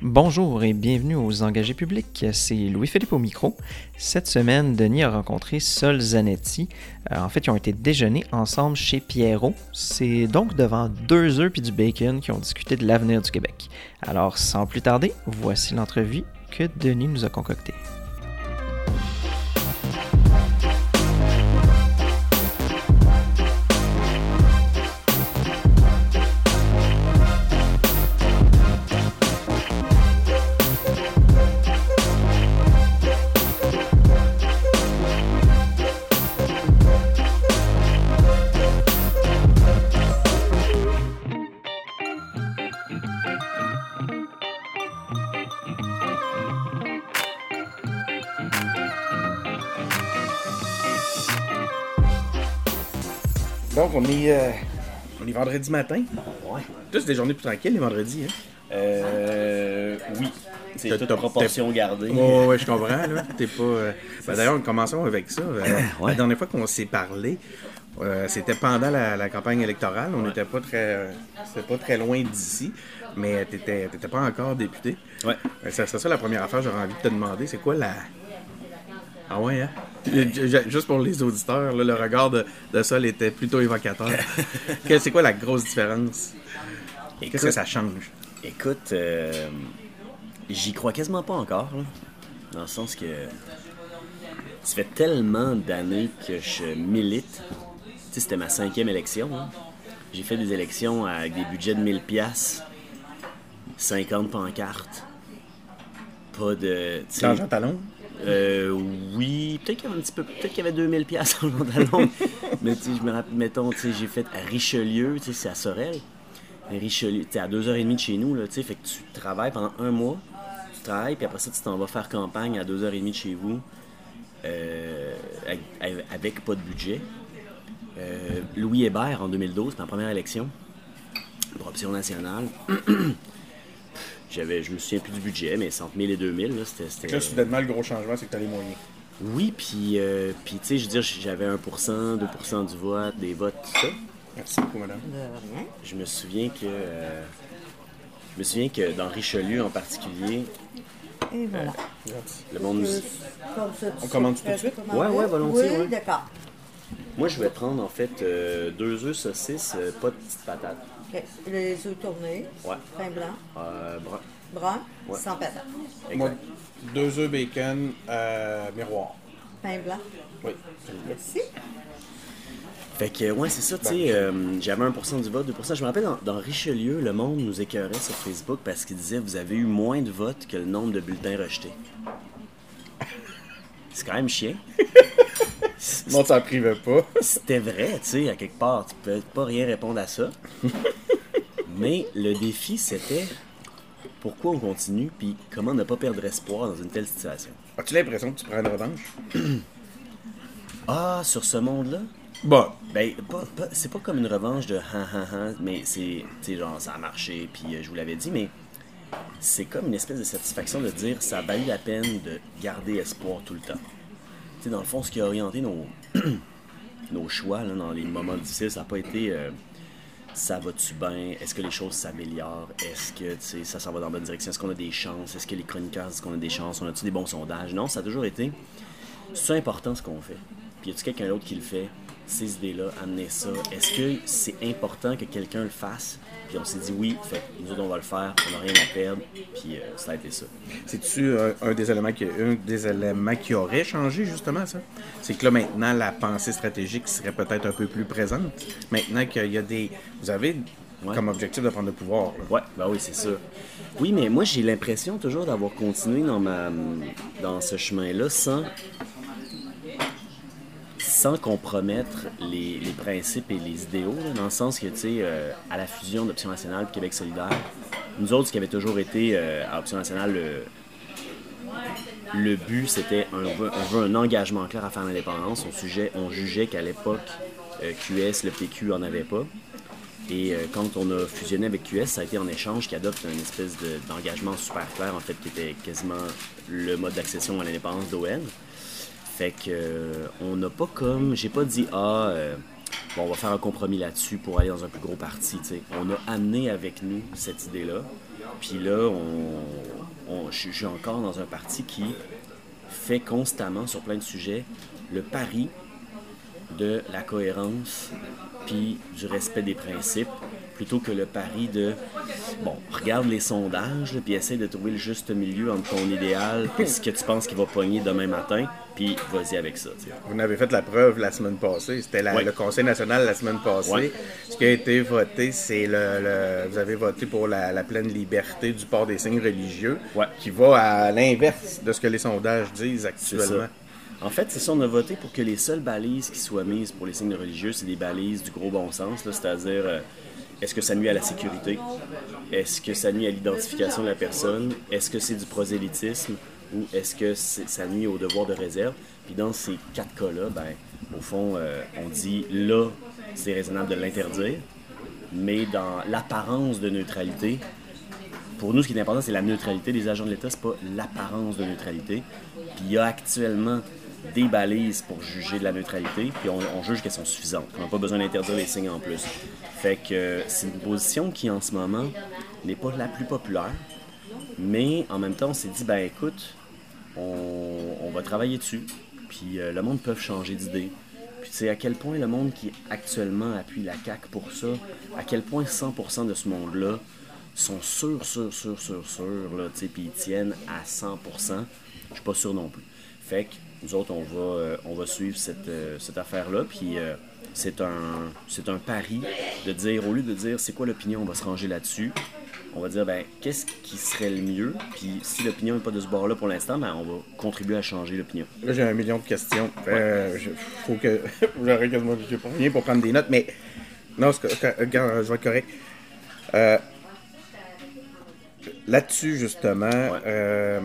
Bonjour et bienvenue aux Engagés publics. C'est Louis-Philippe au micro. Cette semaine, Denis a rencontré Sol Zanetti. Euh, en fait, ils ont été déjeuner ensemble chez Pierrot. C'est donc devant deux œufs puis du bacon qui ont discuté de l'avenir du Québec. Alors, sans plus tarder, voici l'entrevue que Denis nous a concoctée. Donc, on est, euh, on est vendredi matin. Ouais. Tous des journées plus tranquilles, les vendredis. Hein? Euh. Oui. C'est T'as- toute proportion gardée. Ouais, ouais, je comprends. Là. T'es pas. euh, ben, D'ailleurs, commençons avec ça. Euh, La dernière fois qu'on s'est parlé, euh, c'était pendant la, la campagne électorale. On n'était pas très, euh, c'était pas très loin d'ici, mais t'étais, t'étais pas encore député. Ouais. Euh, C'est c'est ça la première affaire. J'aurais envie de te demander, c'est quoi la. Ah ouais, hein? Ju- ju- Juste pour les auditeurs, là, le regard de, de Sol était plutôt évocateur. C'est quoi la grosse différence? Qu'est-ce que ça change? Écoute, euh, j'y crois quasiment pas encore. là. Dans le sens que ça fait tellement d'années que je milite. Tu sais, c'était ma cinquième élection. hein. J'ai fait des élections avec des budgets de 1000 pièces, 50 pancartes. Pas de... tu sais, Dans Jean Talon? Euh, oui, peut-être qu'il y avait un petit peu, peut-être qu'il y avait 2000 pièces en pantalon. mais tu sais, je me rappelle, mettons, tu sais, j'ai fait à Richelieu, tu sais, c'est à Sorel. Mais Richelieu, tu sais, à 2h30 de chez nous, là, tu sais, fait que tu travailles pendant un mois, tu travailles, puis après ça, tu t'en vas faire campagne à 2h30 de chez vous, euh, avec, avec pas de budget. Euh, Louis Hébert, en 2012, ma première élection, pour Option nationale. J'avais, je me souviens plus du budget, mais c'est entre 1000 et 2000, là, c'était... c'était- Là, soudainement, le gros changement, c'est que t'as les moyens. oui, puis, euh, puis tu sais, je veux dire, j'avais 1%, 2% du vote, des votes, tout ça. Merci beaucoup, madame. Je me souviens que. euh, je me souviens que dans Richelieu en particulier, Et voilà. le monde nous. On commence tout de suite? commander? Ouais, ouais, volontiers, Oui, ouais. d'accord. Moi, je vais prendre en fait euh, deux œufs saucisses, euh, pas de petites patates. Les œufs tournés, Ouais. pain blanc, Euh, brun. brun, Ouais. sans. Moi, Exact. deux œufs bacon, euh, miroir. Pain blanc. Oui. Merci. Fait que, ouais, c'est ça, tu sais, euh, j'avais 1% du vote, 2%. Je me rappelle, dans, dans Richelieu, le monde nous écœurait sur Facebook parce qu'il disait vous avez eu moins de votes que le nombre de bulletins rejetés. C'est quand même chien. Le monde s'en privait pas. C'était vrai, tu sais, à quelque part, tu peux pas rien répondre à ça. Mais le défi, c'était pourquoi on continue, puis comment ne pas perdre espoir dans une telle situation. As-tu l'impression que tu prends une revanche? Ah, sur ce monde-là? Bon. Ben, c'est pas comme une revanche de han han han, mais c'est, tu sais, genre, ça a marché, puis euh, je vous l'avais dit, mais c'est comme une espèce de satisfaction de dire ça a valu la peine de garder espoir tout le temps. Sais, dans le fond, ce qui a orienté nos, nos choix là, dans les moments difficiles, ça n'a pas été euh, ça va-tu bien, est-ce que les choses s'améliorent, est-ce que ça s'en va dans la bonne direction, est-ce qu'on a des chances, est-ce que les chroniqueurs disent qu'on a des chances, on a-tu des bons sondages? Non, ça a toujours été c'est important ce qu'on fait. Puis y a-tu quelqu'un d'autre qui le fait? Ces idées-là, amener ça. Est-ce que c'est important que quelqu'un le fasse? Puis on s'est dit oui, fait nous autres on va le faire, on n'a rien à perdre, puis euh, ça a été ça. C'est-tu euh, un, des éléments qui, un des éléments qui aurait changé, justement, ça? C'est que là, maintenant, la pensée stratégique serait peut-être un peu plus présente. Maintenant qu'il y a des... Vous avez Ouais. comme objectif de prendre le pouvoir. là. Ouais, bah oui, c'est ça. Oui, mais moi j'ai l'impression toujours d'avoir continué dans ma dans ce chemin-là sans sans compromettre les, principes et les idéaux, dans le sens que, tu sais, euh, à la fusion d'Option nationale et Québec solidaire, nous autres, ce qui avait toujours été euh, à Option nationale, le, but, c'était un, engagement clair à faire l'indépendance. On, on jugeait qu'à l'époque, euh, QS, le PQ en avait pas. Et quand on a fusionné avec QS, ça a été en échange qui adopte une espèce de- d'engagement super clair, en fait, qui était quasiment le mode d'accession à l'indépendance d'ON. Fait que euh, on n'a pas comme. J'ai pas dit ah euh, bon on va faire un compromis là-dessus pour aller dans un plus gros parti. tu sais. On a amené avec nous cette idée-là. Puis là, on, je suis encore dans un parti qui fait constamment sur plein de sujets le pari de la cohérence puis du respect des principes plutôt que le pari de bon regarde les sondages là, puis essaie de trouver le juste milieu entre ton idéal et ce que tu penses qu'il va pogner demain matin puis vas-y avec ça. Vous en avez fait la preuve la semaine passée. C'était le Conseil national la semaine passée. Ouais. Ce qui a été voté, c'est le, le- Vous avez voté pour la, la pleine liberté du port des signes religieux, qui va à l'inverse de ce que les sondages disent actuellement. En fait, c'est ça, on a voté pour que les seules balises qui soient mises pour les signes religieux, c'est des balises du gros bon sens, c'est-à-dire euh, est-ce que ça nuit à la sécurité, est-ce que ça nuit à l'identification de la personne, est-ce que c'est du prosélytisme? Ou est-ce que ça nuit au devoir de réserve? Puis dans ces quatre cas-là, ben, au fond, euh, on dit là, c'est raisonnable de l'interdire, mais dans l'apparence de neutralité, pour nous, ce qui est important, c'est la neutralité des agents de l'État, c'est pas l'apparence de neutralité. Puis il y a actuellement des balises pour juger de la neutralité, puis on, juge qu'elles sont suffisantes. On n'a pas besoin d'interdire les signes en plus. Fait que euh, c'est une position qui, en ce moment, n'est pas la plus populaire, mais en même temps, on s'est dit, ben écoute, on, va travailler dessus, puis euh, le monde peut changer d'idée. Puis sais, à quel point le monde qui actuellement appuie la CAQ pour ça, à quel point 100% de ce monde-là sont sûrs, sûrs, sûrs, sûrs, sûrs, là, tu sais, puis ils tiennent à 100%. Je suis pas sûr non plus. Fait que nous autres, on va, euh, on va suivre cette, euh, cette affaire-là, puis euh, c'est un, c'est un pari de dire, au lieu de dire c'est quoi l'opinion, on va se ranger là-dessus, on va dire, ben, qu'est-ce qui serait le mieux, puis si l'opinion n'est pas de ce bord-là pour l'instant, ben, on va contribuer à changer l'opinion. Là, j'ai un million de questions. Euh, je- faut que. J'aurais quasiment j'ai pas rien pour prendre des notes, mais. Non, c'est je vais être correct. Euh, Là-dessus, justement, euh,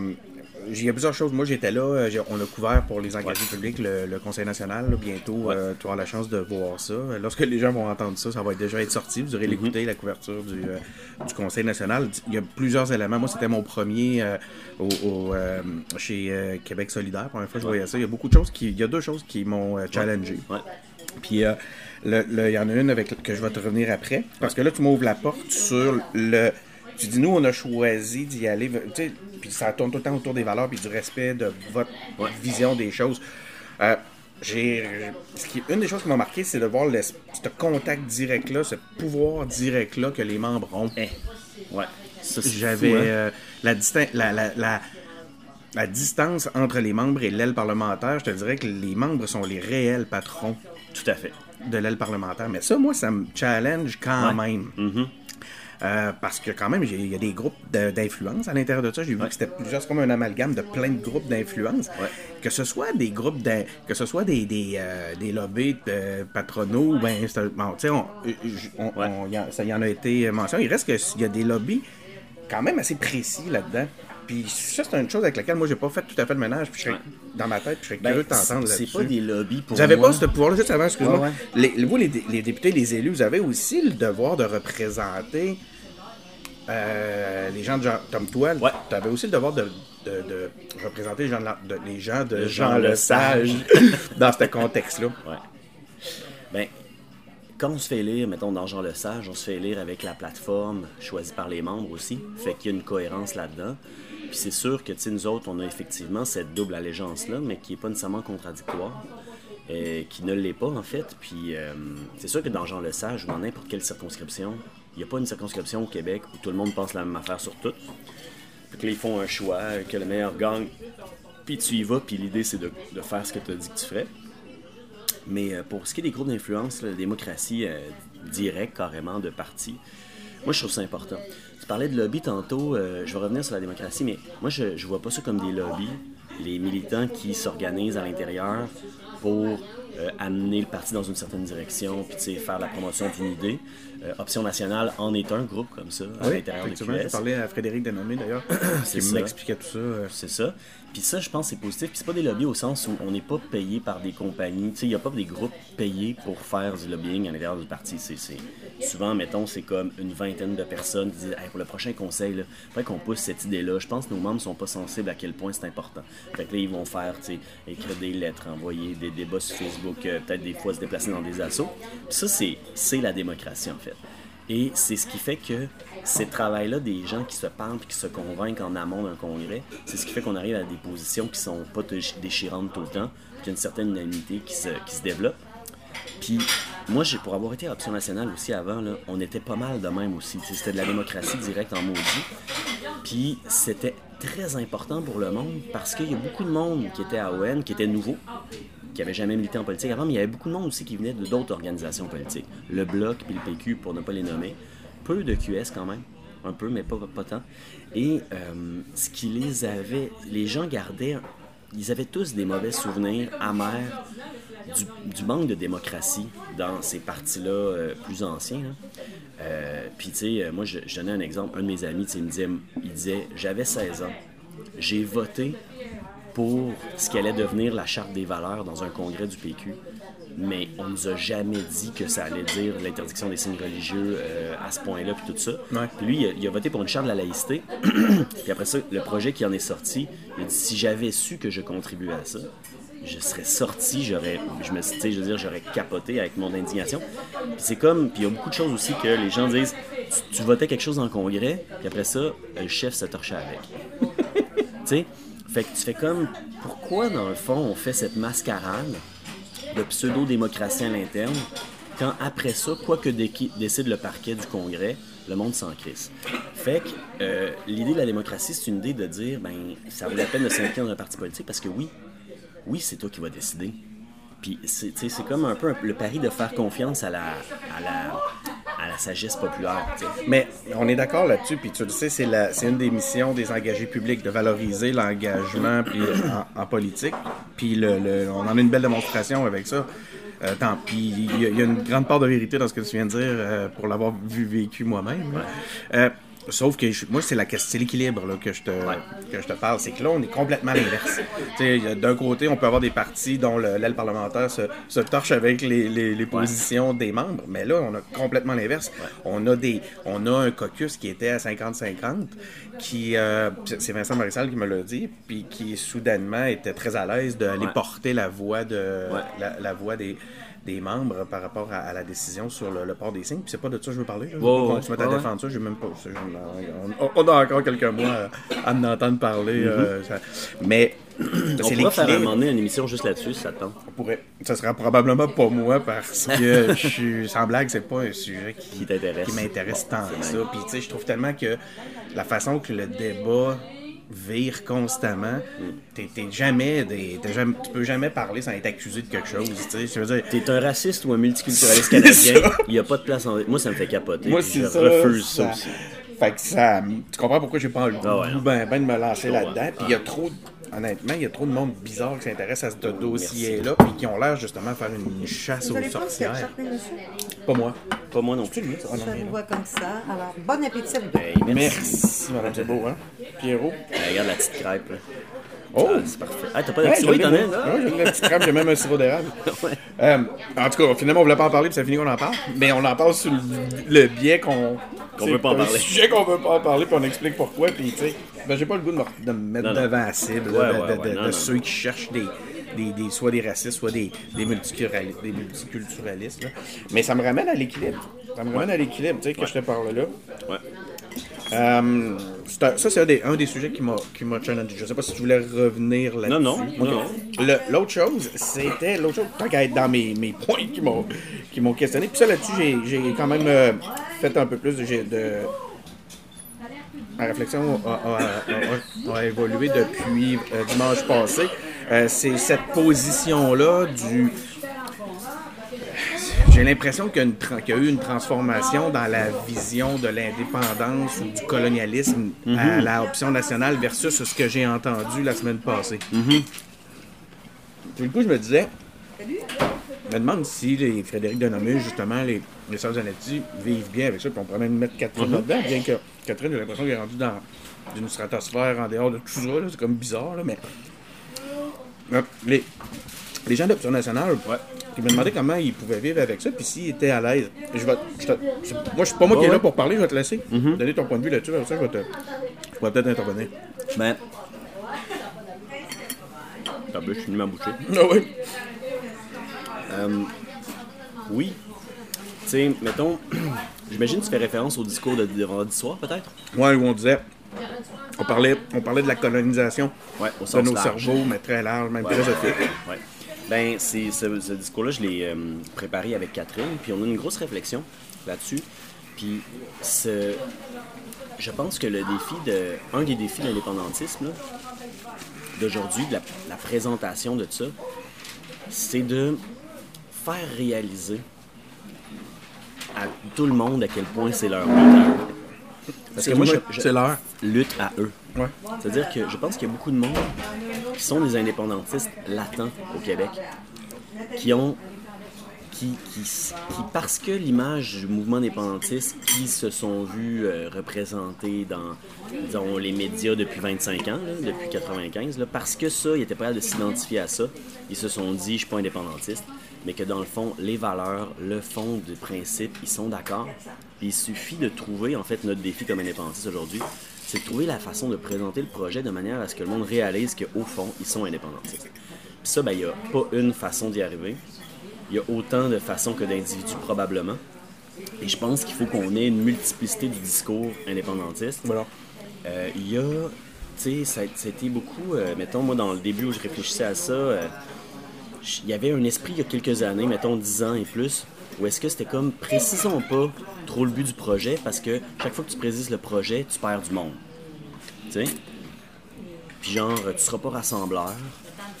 il y a plusieurs choses. Moi, j'étais là. euh, On a couvert pour les engagés publics le, le Conseil national. là, bientôt, euh, tu auras la chance de voir ça. Lorsque les gens vont entendre ça, ça va déjà être sorti. Vous aurez l'écouter, la couverture du, euh, du Conseil national. Il y a plusieurs éléments. Moi, c'était mon premier euh, au, au, euh, chez euh, Québec solidaire. La première fois que je voyais ça. Il y a beaucoup de choses qui. Il y a deux choses qui m'ont euh, challengé. Ouais. Puis euh, il y en a une avec que je vais te revenir après. Parce que là, tu m'ouvres la porte sur le. Tu dis, nous, on a choisi d'y aller. Tu sais, puis ça tourne tout le temps autour des valeurs puis du respect de votre vision des choses. Euh, j'ai, ce qui, une des choses qui m'a marqué, c'est de voir le, ce contact direct-là, ce pouvoir direct-là que les membres ont. Eh, ouais. Ça, J'avais fou, hein? euh, la, distin- la, la, la, la distance entre les membres et l'aile parlementaire. Je te dirais que les membres sont les réels patrons Tout à fait. de l'aile parlementaire. Mais ça, moi, ça me challenge quand Ouais. même. Mhm. Euh, parce que quand même, il y a des groupes d'influence à l'intérieur de ça. J'ai vu que c'était plusieurs, c'est comme un amalgame de plein de groupes d'influence. Ouais. Que ce soit des groupes, que ce soit des, des, euh, des lobbies patronaux, ben, c'est bon, on, on- Ouais. on- y a- ça y en a été mentionné. Il reste qu'il y a des lobbies quand même assez précis là-dedans. Puis ça, c'est une chose avec laquelle moi, j'ai pas fait tout à fait de ménage. Puis je serais, Ouais. dans ma tête, puis je serais Ben, curieux de t'entendre c'est là-dessus. pas des lobbies pour Vous avez moi. pas ce pouvoir-là, juste avant, excuse-moi. Ouais, ouais. Les, vous, les députés, les élus, vous avez aussi le devoir de représenter euh, les gens de Jean, comme toi. Ouais. Tu avais aussi le devoir de, de- de représenter les gens de, les gens Jean, Jean le Sage dans ce contexte-là. Ouais. Ben, quand on se fait élire, mettons dans Jean le Sage, on se fait élire avec la plateforme choisie par les membres aussi. Fait qu'il y a une cohérence là-dedans. Puis c'est sûr que, nous autres, on a effectivement cette double allégeance-là, mais qui n'est pas nécessairement contradictoire. euh, qui ne l'est pas, en fait. Puis euh, c'est sûr que dans Jean le Sage ou dans n'importe quelle circonscription, n'y a pas une circonscription au Québec où tout le monde pense la même affaire sur tout. Fait que là, ils font un choix, que le meilleur gagne, puis tu y vas, puis l'idée, c'est de, faire ce que tu as dit que tu ferais. Mais euh, pour ce qui est des groupes d'influence, la démocratie euh, directe, carrément, de parti, moi, je trouve ça important. Tu parlais de lobby tantôt, euh, je vais revenir sur la démocratie, mais moi, je, je vois pas ça comme des lobbies, les militants qui s'organisent à l'intérieur pour amener le parti dans une certaine direction, puis faire la promotion d'une idée. Euh, Option nationale en est un groupe comme ça, à Oui, l'intérieur de effectivement, j'ai QS. parlé à Frédéric Denomé d'ailleurs, qui m'expliquait tout ça. euh, C'est ça. Puis ça, je pense, c'est positif. Puis c'est pas des lobbies au sens où on n'est pas payé par des compagnies. Tu sais, il n'y a pas des groupes payés pour faire du lobbying à l'intérieur du parti. C'est, Souvent, mettons, c'est comme une vingtaine de personnes qui disent Hey, pour le prochain conseil, il faudrait qu'on pousse cette idée-là. Je pense que nos membres sont pas sensibles à quel point c'est important. Fait que là, ils vont faire, tu sais, écrire des lettres, envoyer des débats sur Facebook, euh, peut-être des fois se déplacer dans des assauts. Puis ça, c'est la démocratie, en fait. Et c'est ce qui fait que ces travails-là des gens qui se parlent et qui se convainquent en amont d'un congrès, c'est ce qui fait qu'on arrive à des positions qui sont pas déch- déchirantes tout le temps, qu'il y a une certaine unanimité qui se, développe. Puis moi, pour avoir été à Option nationale aussi avant, on était pas mal de même aussi. C'était de la démocratie directe en maudit. Puis c'était très important pour le monde parce qu'il y a beaucoup de monde qui était à ON, qui était nouveau, qui avait jamais milité en politique avant, mais il y avait beaucoup de monde aussi qui venait de d'autres organisations politiques. Le Bloc puis le PQ, pour ne pas les nommer. Peu de QS quand même. Un peu, mais pas, pas tant. Et euh, ce qui les avait... Les gens gardaient... Ils avaient tous des mauvais souvenirs amers du, manque de démocratie dans ces partis-là euh, plus anciens. Euh, Puis, tu sais, moi, je, je donnais un exemple. Un de mes amis, il me disait, il disait J'avais 16 ans. J'ai voté pour ce qui allait devenir la charte des valeurs dans un congrès du PQ. Mais on nous a jamais dit que ça allait dire l'interdiction des signes religieux euh, à ce point-là, puis tout ça. Ouais. Puis lui, il a, il a voté pour une charte de la laïcité. puis après ça, le projet qui en est sorti, il a dit si j'avais su que je contribuais à ça, je serais sorti, j'aurais, je me, je veux dire, j'aurais capoté avec mon indignation. Puis c'est comme, puis il y a beaucoup de choses aussi que les gens disent, tu, tu votais quelque chose en congrès, puis après ça, le chef se torchait avec. tu sais, fait que tu fais comme, pourquoi dans le fond on fait cette mascarade de pseudo-démocratie à l'interne quand après ça, quoi que dé- décide le parquet du Congrès, le monde s'en crisse? Fait que euh, l'idée de la démocratie, c'est une idée de dire, ben, ça vaut la peine de s'impliquer dans un parti politique parce que oui, oui, c'est toi qui vas décider. Puis c'est comme un peu le pari de faire confiance à la, à la, à la sagesse populaire. Mais on est d'accord là-dessus, puis tu le sais, c'est la- c'est une des missions des engagés publics de valoriser l'engagement puis en, en politique. Puis le, le- on en a une belle démonstration avec ça. Euh, tant, puis il y, a- il y a une grande part de vérité dans ce que tu viens de dire euh, pour l'avoir vu vécu moi-même. là. Euh, Sauf que je- moi, c'est la question- c'est l'équilibre là, que, je te, que je te parle. C'est que là, on est complètement l'inverse. D'un côté, on peut avoir des partis dont le- l'aile parlementaire se, se torche avec les, les- les positions des membres, mais là, on a complètement l'inverse. On, a des, on a un caucus qui était à 50-50, qui, euh, c'est Vincent Marissal qui me l'a dit, puis qui soudainement était très à l'aise d'aller porter la voix, de, la voix des des membres par rapport à, à la décision sur le, le port des signes. Puis c'est pas de ça que je veux parler. Là. Je veux Ouais, pas qu'on se mette à ouais, défendre ça. J'ai même pas. On, a encore quelques mois à, à en entendre parler. euh, ça- mais On pourrait faire un moment donné une émission juste là-dessus, si ça te tente. On pourrait. Ça sera probablement pas moi parce que je suis. Sans blague, c'est pas un sujet qui, Qui t'intéresse. qui m'intéresse tant que ça. Puis tu sais, je trouve tellement que la façon que le débat vire constamment, t'es t'es jamais, des- t'es jamais, tu peux jamais parler sans être accusé de quelque chose. Tu sais, je veux dire. T'es un raciste ou un multiculturaliste canadien, il n'y a pas de place en... Moi, ça me fait capoter. Moi, c'est je ça. refuse ça, aussi. Fait que ça. Tu comprends pourquoi j'ai pas le goût Ah ouais, non. ben, ben de me lancer comprends. là-dedans. Puis il y a trop. Honnêtement, il y a trop de monde bizarre qui s'intéresse à ce dossier-là, puis qui ont l'air justement de faire une chasse aux sorcières. Pas moi. Pas moi non plus. Ah, non, Ça vous non. voit comme ça. Alors, bon appétit à vous deux. Hey, merci. Merci, madame, c'est beau, hein? Pierrot. Hey, regarde la petite crêpe. Là. Oh! Ah, c'est parfait. Hey, t'as pas de t'en as? j'ai une petite crème, j'ai même un sirop d'érable. Ouais. Euh, en tout cas, finalement, on voulait pas en parler, puis ça finit qu'on en parle. Mais on en parle sur le, le biais qu'on. Qu'on veut pas en parler. sujet qu'on veut pas en parler, puis on explique pourquoi. Puis, tu sais, ben, j'ai pas le goût de me, de me mettre Non, non. devant la cible Ouais, là, de, ouais, de- ouais, de- non, de non, ceux qui cherchent des, des, des- soit des racistes, soit des, des, multiculturali- des multiculturalistes. là. Mais ça me ramène à l'équilibre. Ça me ramène à l'équilibre, tu sais, que je te parle là. Ouais. Euh, un- ça, c'est un des, un des sujets qui m'a qui m'a challengé. Je sais pas si tu voulais revenir là-dessus. Non, non, non, L'autre chose, c'était l'autre chose, tant qu'à être dans mes, mes points qui m'ont qui m'ont questionné. Puis ça, là-dessus, j'ai- quand même euh, fait un peu plus de. de ma réflexion a, a- a- a- a évolué depuis euh, dimanche passé. Euh, c'est cette position-là du. J'ai l'impression qu'il y, y a eu une transformation dans la vision de l'indépendance ou du colonialisme à la option nationale versus ce que j'ai entendu la semaine passée. Puis du coup, je me disais, Je me demande si les Frédéric Denomé, justement, les, les sœurs Zanetti, vivent bien avec ça. Puis on pourrait même mettre Catherine là-dedans, bien que Catherine, j'ai l'impression qu'elle est rendue dans une stratosphère en dehors de tout ça. là. C'est comme bizarre, là, mais. Euh, Les, les gens d'Option Nationale, qui me demandaient comment ils pouvaient vivre avec ça, puis s'ils étaient à l'aise. Je vais, je te- moi, pas moi qui est là pour parler, je vais te laisser. Donner ton point de vue là-dessus, ça, je vais te. Je vais peut-être intervenir. Ben. Ben, je suis venu m'emboucher. Ah oui. Euh, oui. Tu sais, mettons, j'imagine que tu fais référence au discours de, de vendredi soir, peut-être? Ouais, où on disait. On parlait, on parlait de la colonisation Ouais, au de nos large. cerveaux, mais très large, même Ouais. philosophique. Ouais. Ben, c'est, ce, ce discours-là, je l'ai euh, préparé avec Catherine, puis on a une grosse réflexion là-dessus. Puis, ce, je pense que le défi de. Un des défis de l'indépendantisme, d'aujourd'hui, de la, la présentation de ça, c'est de faire réaliser à tout le monde à quel point c'est leur eux. Parce que moi, c'est l'heure. lutte à eux. Ouais. C'est-à-dire que je pense qu'il y a beaucoup de monde qui sont des indépendantistes latents au Québec, qui ont. Qui, parce que l'image du mouvement indépendantiste, qui se sont vus euh, représentés dans les médias depuis 25 ans, depuis 95, là, parce que ça, ils étaient prêts à s'identifier à ça, ils se sont dit, je suis pas indépendantiste, mais que dans le fond, les valeurs, le fond du principe, ils sont d'accord. Il suffit de trouver, en fait, notre défi comme indépendantiste aujourd'hui, c'est de trouver la façon de présenter le projet de manière à ce que le monde réalise qu'au fond, ils sont indépendantistes. Puis ça, ben, il n'y a pas une façon d'y arriver. Il y a autant de façons que d'individus, probablement. Et je pense qu'il faut qu'on ait une multiplicité du discours indépendantiste. Voilà. Euh, Il y a, tu sais, ça, ça a été beaucoup, euh, mettons, moi, dans le début où je réfléchissais à ça, euh, il y avait un esprit il y a quelques années, mettons 10 ans et plus, où est-ce que c'était comme, précisons pas trop le but du projet, parce que chaque fois que tu précises le projet, tu perds du monde. Tu sais? Puis genre, tu seras pas rassembleur.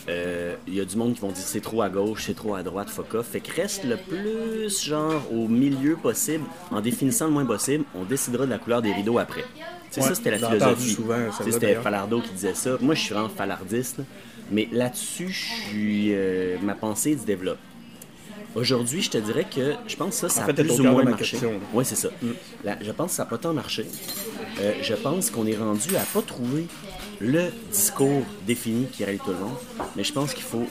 Euh, Il y a du monde qui vont dire c'est trop à gauche, c'est trop à droite, fuck off. Fait que reste le plus genre au milieu possible, en définissant le moins possible, on décidera de la couleur des rideaux après. Sais, Ouais, ça c'était la philosophie. C'était. Falardeau qui disait ça. Moi je suis vraiment falardiste, là. mais là-dessus, je suis, euh, ma pensée se développe. Aujourd'hui, je te dirais que je pense que ça, ça fait, a plus ou moins ma marché. Oui, c'est ça. La- je pense que ça n'a pas tant marché. Euh, je pense qu'on est rendu à pas trouver le discours défini qui règle tout le monde, mais je pense qu'il faut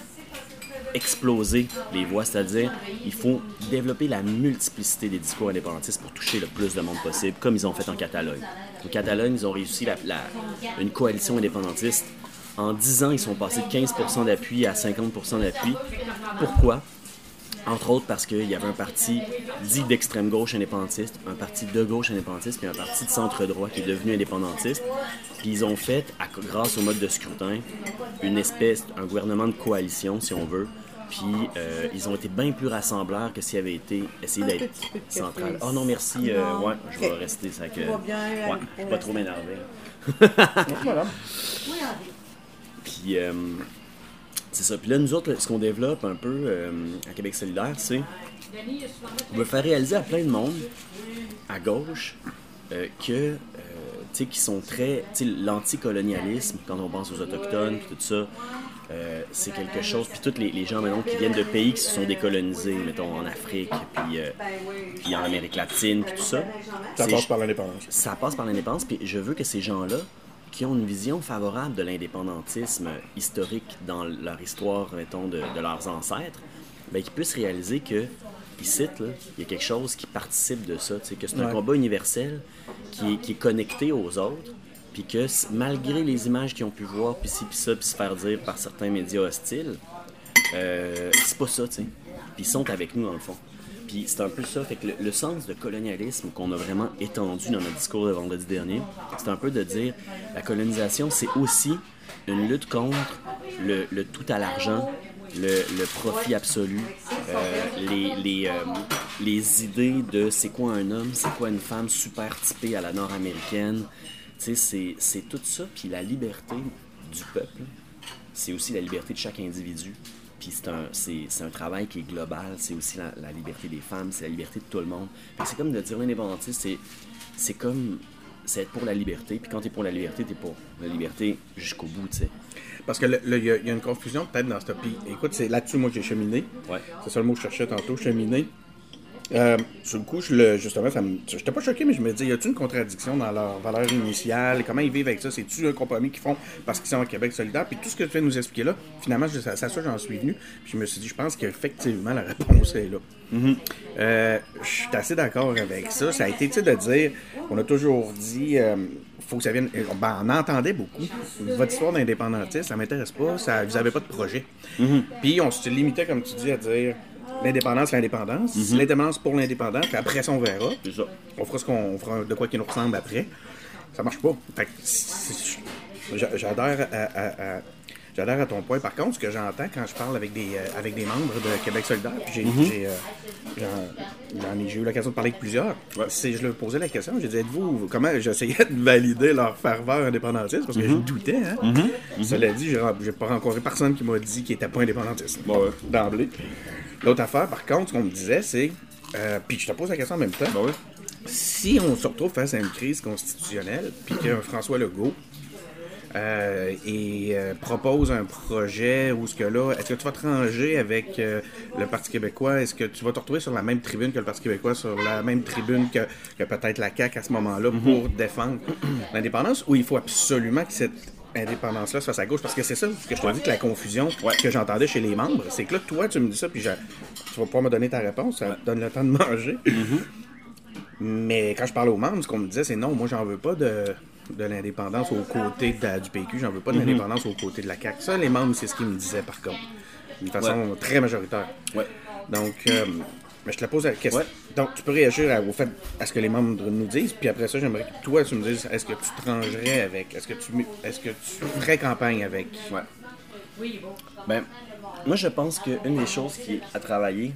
exploser les voix, c'est-à-dire il faut développer la multiplicité des discours indépendantistes pour toucher le plus de monde possible, comme ils ont fait en Catalogne. En Catalogne, ils ont réussi une coalition indépendantiste. En 10 ans, ils sont passés de 15% d'appui à 50% d'appui. Pourquoi? Entre autres parce qu'il y avait un parti dit d'extrême gauche indépendantiste, un parti de gauche indépendantiste, puis un parti de centre droit qui est devenu indépendantiste. Puis ils ont fait, à- grâce au mode de scrutin, une espèce, un gouvernement de coalition, si on veut. Puis euh, ils ont été bien plus rassembleurs que s'ils avaient été essayés Un d'être central. Oh non, merci. euh, Non. ouais, je vais rester ça que. Ouais, pour je vais pas trop m'énerver. Voilà. Puis, euh, c'est ça. Puis là, nous autres, là, ce qu'on développe un peu euh, à Québec solidaire, c'est on veut faire réaliser à plein de monde, à gauche, euh, que, euh, tu sais, qui sont très, tu sais, l'anticolonialisme, quand on pense aux Autochtones, puis tout ça, euh, c'est quelque chose. Puis tous les, les gens, maintenant, qui viennent de pays qui se sont décolonisés, mettons, en Afrique, puis, euh, puis en Amérique latine, puis tout ça. Ça passe par l'indépendance. ça passe par l'indépendance, puis je veux que ces gens-là, qui ont une vision favorable de l'indépendantisme historique dans leur histoire, mettons, de, de leurs ancêtres, qu'ils puissent réaliser que, ici, il y a quelque chose qui participe de ça, que c'est un Ouais. combat universel qui est, qui est connecté aux autres, puis que malgré les images qu'ils ont pu voir, puis ci, puis ça, puis se faire dire par certains médias hostiles, euh, c'est pas ça, tu sais. Puis ils sont avec nous, dans le fond. Puis c'est un peu ça. Fait que le, sens de colonialisme qu'on a vraiment étendu dans notre discours de vendredi dernier, c'est un peu de dire la colonisation, c'est aussi une lutte contre le, tout à l'argent, le, profit absolu, euh, les, les, euh, les idées de c'est quoi un homme, c'est quoi une femme super typée à la nord-américaine. C'est- c'est tout ça. Puis la liberté du peuple, c'est aussi la liberté de chaque individu. Puis c'est un, c'est, c'est un travail qui est global. C'est aussi la, la liberté des femmes, c'est la liberté de tout le monde. Fait que c'est comme de dire l'indépendantiste, c'est, c'est comme c'est être pour la liberté. Puis quand t'es pour la liberté, t'es pour la liberté jusqu'au bout, tu sais. Parce que il y, a- il y a une confusion peut-être dans ce Puis écoute, c'est là-dessus, moi, j'ai cheminé. Ouais. C'est ça le mot que je cherchais tantôt, cheminer. Euh, sur le coup, je le, justement, ça me, j'étais pas choqué, mais je me dis, y a-t-il une contradiction dans leur valeur initiale? Comment ils vivent avec ça? C'est-tu un compromis qu'ils font parce qu'ils sont au Québec solidaire? Puis tout ce que tu viens de nous expliquer là, finalement, je- ça que j'en suis venu. Puis je me suis dit, je pense qu'effectivement, la réponse est là. Euh, je suis assez d'accord avec ça. Ça a été, tu sais, de dire, on a toujours dit, euh, faut que ça vienne. euh, Ben, on entendait beaucoup. Votre histoire d'indépendantiste, ça m'intéresse pas, ça, vous avez pas de projet. Puis on se limitait, comme tu dis, à dire l'indépendance, l'indépendance, l'indépendance pour l'indépendance, puis après ça, on verra. Ça. On fera ce qu'on on fera de quoi qui nous ressemble après. Ça marche pas. J'adhère à, à- à- j'adhère à ton point. Par contre, ce que j'entends quand je parle avec des, euh, avec des membres de Québec solidaire, puis j'ai, j'ai, euh, j'ai eu l'occasion de parler avec plusieurs, c'est, je leur posais la question, j'ai dit, êtes-vous, comment, j'essayais de valider leur ferveur indépendantiste, parce que je doutais, hein. Cela dit, j'ai, j'ai pas rencontré personne qui m'a dit qu'il était pas indépendantiste. Bon, ouais. D'emblée. L'autre affaire, par contre, ce qu'on me disait, c'est, euh, puis je te pose la question en même temps, Ben oui. si on se retrouve face à une crise constitutionnelle, puis qu'un François Legault euh, et euh, propose un projet où ce que là, est-ce que tu vas te ranger avec euh, le Parti québécois? Est-ce que tu vas te retrouver sur la même tribune que le Parti québécois, sur la même tribune que, que peut-être la CAQ à ce moment-là pour défendre l'indépendance? Ou il faut absolument que cette indépendance-là se fasse à gauche? Parce que c'est ça ce que je te dis que la confusion que j'entendais chez les membres, c'est que là, toi, tu me dis ça, puis je- tu vas pouvoir me donner ta réponse, ça te donne le temps de manger. Mais quand je parle aux membres, ce qu'on me disait, c'est non, moi, j'en veux pas de, de l'indépendance aux côtés de du PQ, j'en veux pas de Mhm. l'indépendance aux côtés de la CAQ. Ça, les membres, c'est ce qu'ils me disaient, par contre. D'une façon très majoritaire. Donc, euh, mais je te la pose la question. Donc, tu peux réagir à- au fait, à ce que les membres nous disent, puis après ça, j'aimerais que toi, tu me dises, est-ce que tu te rangerais avec, est-ce que tu, est-ce que tu ferais campagne avec? Ouais. Ben, moi, je pense qu'une des choses qui est à travailler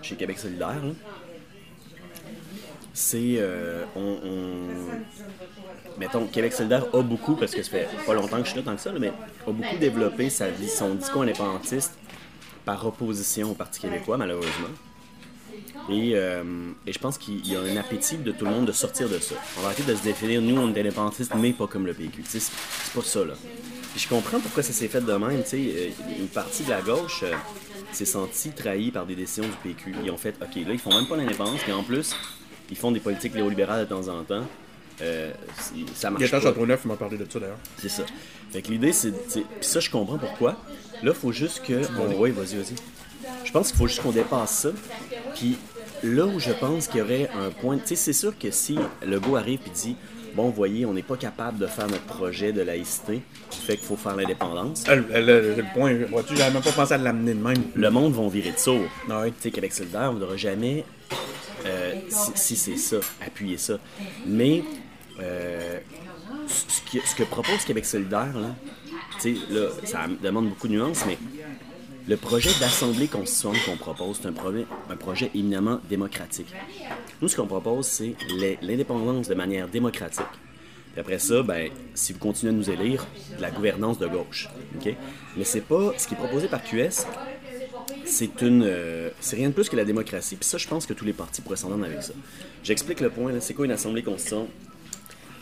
chez Québec solidaire, c'est. euh, on, on- Mettons, Québec solidaire a beaucoup, parce que ça fait pas longtemps que je suis là tant que ça, mais a beaucoup développé sa vie, son discours indépendantiste par opposition au Parti québécois, malheureusement. Et, euh, et je pense qu'il y a un appétit de tout le monde de sortir de ça. On va arrêter de se définir, nous, on est indépendantistes, mais pas comme le PQ. C'est pas ça, là. Puis je comprends pourquoi ça s'est fait de même. tu sais. Euh, Une partie de la gauche euh, s'est sentie trahie par des décisions du PQ. Ils ont fait, OK, là, ils font même pas l'indépendance, mais en plus, ils font des politiques néolibérales de temps en temps. Euh, ça marche Gaétan. Châteauneuf m'a parlé de ça, d'ailleurs. C'est ça. Fait que l'idée, c'est. Puis ça, je comprends pourquoi. Là, il faut juste que. on- Oui, vas-y, vas-y. Je pense qu'il faut juste qu'on dépasse ça. Puis là où je pense qu'il y aurait un point. Tu sais, c'est sûr que si le go arrive et dit Bon, vous voyez, on n'est pas capable de faire notre projet de laïcité, qui fait qu'il faut faire l'indépendance, Ah, Le, le- le point, vois-tu, j'avais même pas pensé à l'amener de même. le monde va virer de sourd. Ouais. Tu sais, Québec solidaire, on n'aura jamais, euh, si, si c'est ça, appuyer ça. Mais euh, ce que propose Québec solidaire, là, tu sais, là, ça demande beaucoup de nuances, mais le projet d'assemblée constituante qu'on propose, c'est un projet, éminemment démocratique. Nous, ce qu'on propose, c'est l'in- l'indépendance de manière démocratique. Puis après ça, ben, si vous continuez à nous élire, la gouvernance de gauche. Mais c'est pas ce qui est proposé par QS, c'est une euh, c'est rien de plus que la démocratie. Puis ça, je pense que tous les partis pourraient s'entendre avec ça. J'explique le point. C'est quoi une assemblée constituante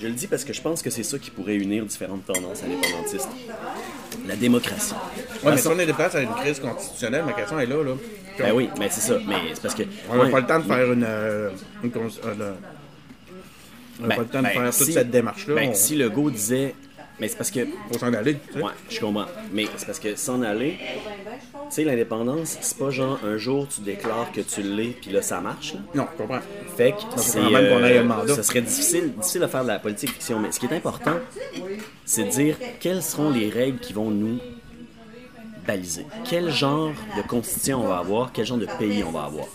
Je le dis parce que je pense que c'est ça qui pourrait unir différentes tendances indépendantistes. La démocratie. Ouais, mais si on est dépassé à une crise constitutionnelle, ma question est là, là. Ben oui, mais c'est ça. Mais c'est parce que On n'a ouais, pas le temps de faire une. euh, une cons- euh, le- on n'a ben, pas le temps de ben, faire toute si- cette démarche-là. Ben, on si le go disait, mais c'est parce que faut s'en aller. tu sais. Ouais, je comprends. Mais c'est parce que s'en aller, sais, l'indépendance, c'est pas genre un jour tu déclares que tu l'es, puis là ça marche. Là. Non, je comprends. Fait que c'est. même qu'on ait un mandat. Ce serait difficile, difficile de faire de la politique fiction. Mais ce qui est important, c'est de dire quelles seront les règles qui vont nous baliser. Quel genre de constitution on va avoir, quel genre de pays on va avoir.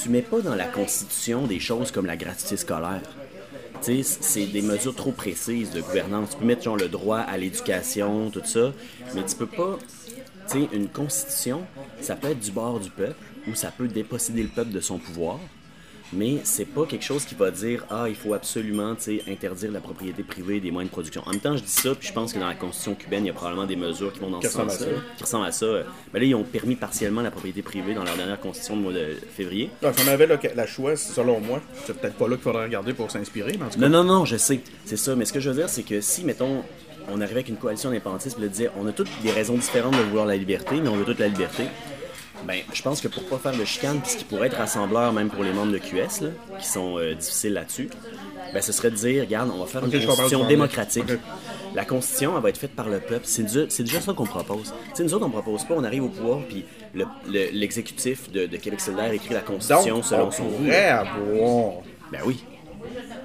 Tu mets pas dans la constitution des choses comme la gratuité scolaire. Tu sais, c'est des mesures trop précises de gouvernance. Tu peux mettre genre, le droit à l'éducation, tout ça, mais tu peux pas. Tu sais, une constitution, ça peut être du bord du peuple ou ça peut déposséder le peuple de son pouvoir, mais c'est pas quelque chose qui va dire ah il faut absolument interdire la propriété privée des moyens de production. En même temps, je dis ça, puis je pense que dans la constitution cubaine, il y a probablement des mesures qui vont dans ce sens-là, qui ressemblent à ça. Mais là, ils ont permis partiellement la propriété privée dans leur dernière constitution de mois de février. Donc, si on avait là, la choix, selon moi, c'est peut-être pas là qu'il faudrait regarder pour s'inspirer. Non, non, non, je sais, c'est ça. Mais ce que je veux dire, c'est que si, mettons, on arrivait avec une coalition indépendantistes, puis disait, on a toutes des raisons différentes de vouloir la liberté, mais on veut toute la liberté. Ben, je pense que pour pas faire de chicane, puis ce qui pourrait être rassembleur même pour les membres de QS, là, qui sont euh, difficiles là-dessus, ben, ce serait de dire, regarde, on va faire une constitution démocratique. La constitution, elle va être faite par le peuple. C'est déjà, c'est déjà ça qu'on propose. Sais, nous autres, on propose pas, on arrive au pouvoir, puis le- le- l'exécutif de, de Québec solidaire écrit la constitution Donc, selon on son goût. pourrait avoir Ben oui.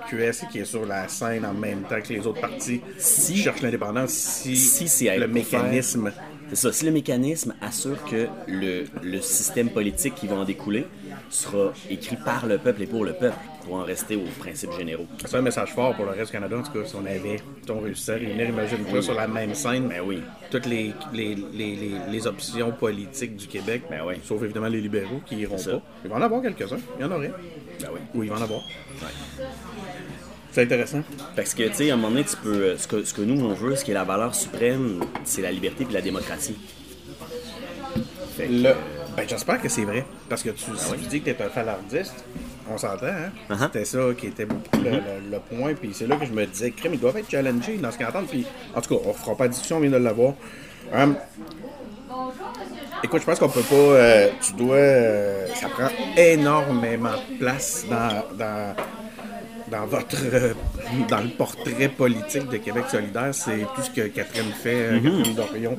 QSI qui est sur la scène en même temps que les autres partis Si- qui cherchent l'indépendance si, Si c'est le mécanisme C'est ça. Si le mécanisme assure que le, le système politique qui va en découler sera écrit par le peuple et pour le peuple, pour en rester aux principes généraux. c'est un message fort pour le reste du Canada en tout cas si on avait on réussissait à réunir imagine-toi sur la même scène Ben oui. toutes les, les, les, les, options politiques du Québec Ben oui. sauf évidemment les libéraux qui iront pas il va en avoir quelques-uns il y en aurait Ben oui. ou il va en avoir Ouais. c'est intéressant Parce que, tu sais, à un moment donné, tu peux. euh, Ce que, ce que nous, on veut, ce qui est la valeur suprême, c'est la liberté et la démocratie. Fait que, Le- Ben, j'espère que c'est vrai. Parce que tu, si tu dis que t'es un falardiste, on s'entend, hein? Uh-huh. C'était ça qui était beaucoup le, le- le point. Puis c'est là que je me disais, crème, ils doivent être challengés dans ce qu'ils entendent. Puis, en tout cas, on fera pas de discussion, on vient de l'avoir. Hum, écoute, je pense qu'on peut pas. euh, tu dois. euh, ça prend énormément de place dans. dans dans votre euh, dans le portrait politique de Québec solidaire, c'est tout ce que Catherine fait, euh, Catherine Dorion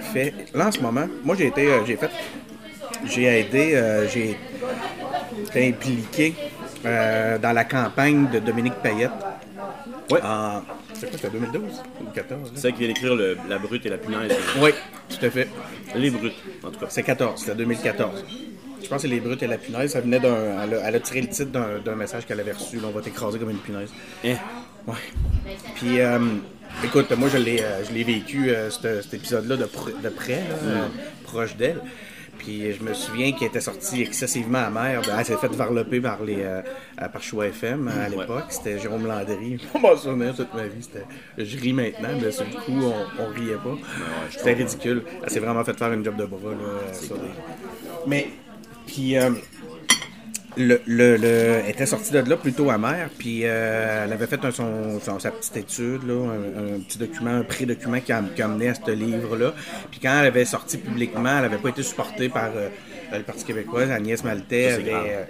fait. Là en ce moment, moi j'ai été j'ai fait j'ai aidé, j'ai été impliqué dans la campagne de Dominique Payette. Ouais. En c'est quoi, c'était 2012 ou 14 là? C'est ça qui vient d'écrire le- la brute et la punaise. Oui, tout à fait. Les brutes, en tout cas. C'est 14, c'était 2014. Je pense que c'est les brutes et la punaise. Ça venait d'un. Elle, a- elle a tiré le titre d'un d'un message qu'elle avait reçu. là, on va t'écraser comme une punaise. Hein? Ouais. Puis, euh, écoute, moi, je l'ai, euh, je l'ai vécu, euh, cet, cet épisode-là, de, pr- de près, là, euh, proche d'elle. Puis, je me souviens qu'elle était sortie excessivement amère. Ben, Elle s'est fait varloper par, les, euh, euh, par Choix FM à l'époque. C'était Jérôme Landry. On m'en souviens toute ma vie. Je ris maintenant, mais sur le coup, on, on riait pas. C'était ridicule. Elle s'est vraiment fait faire une job de bras. Là, euh, sur des- Mais, puis, euh, le, le, le- était sortie de là plutôt amère, puis euh, elle avait fait un- son, son- sa petite étude, là, un, un petit document, un pré-document qui, a, qui a amené à ce livre-là. Puis quand elle avait sorti publiquement, elle n'avait pas été supportée par euh, le Parti québécois. Agnès Maltais Ça, avait. euh,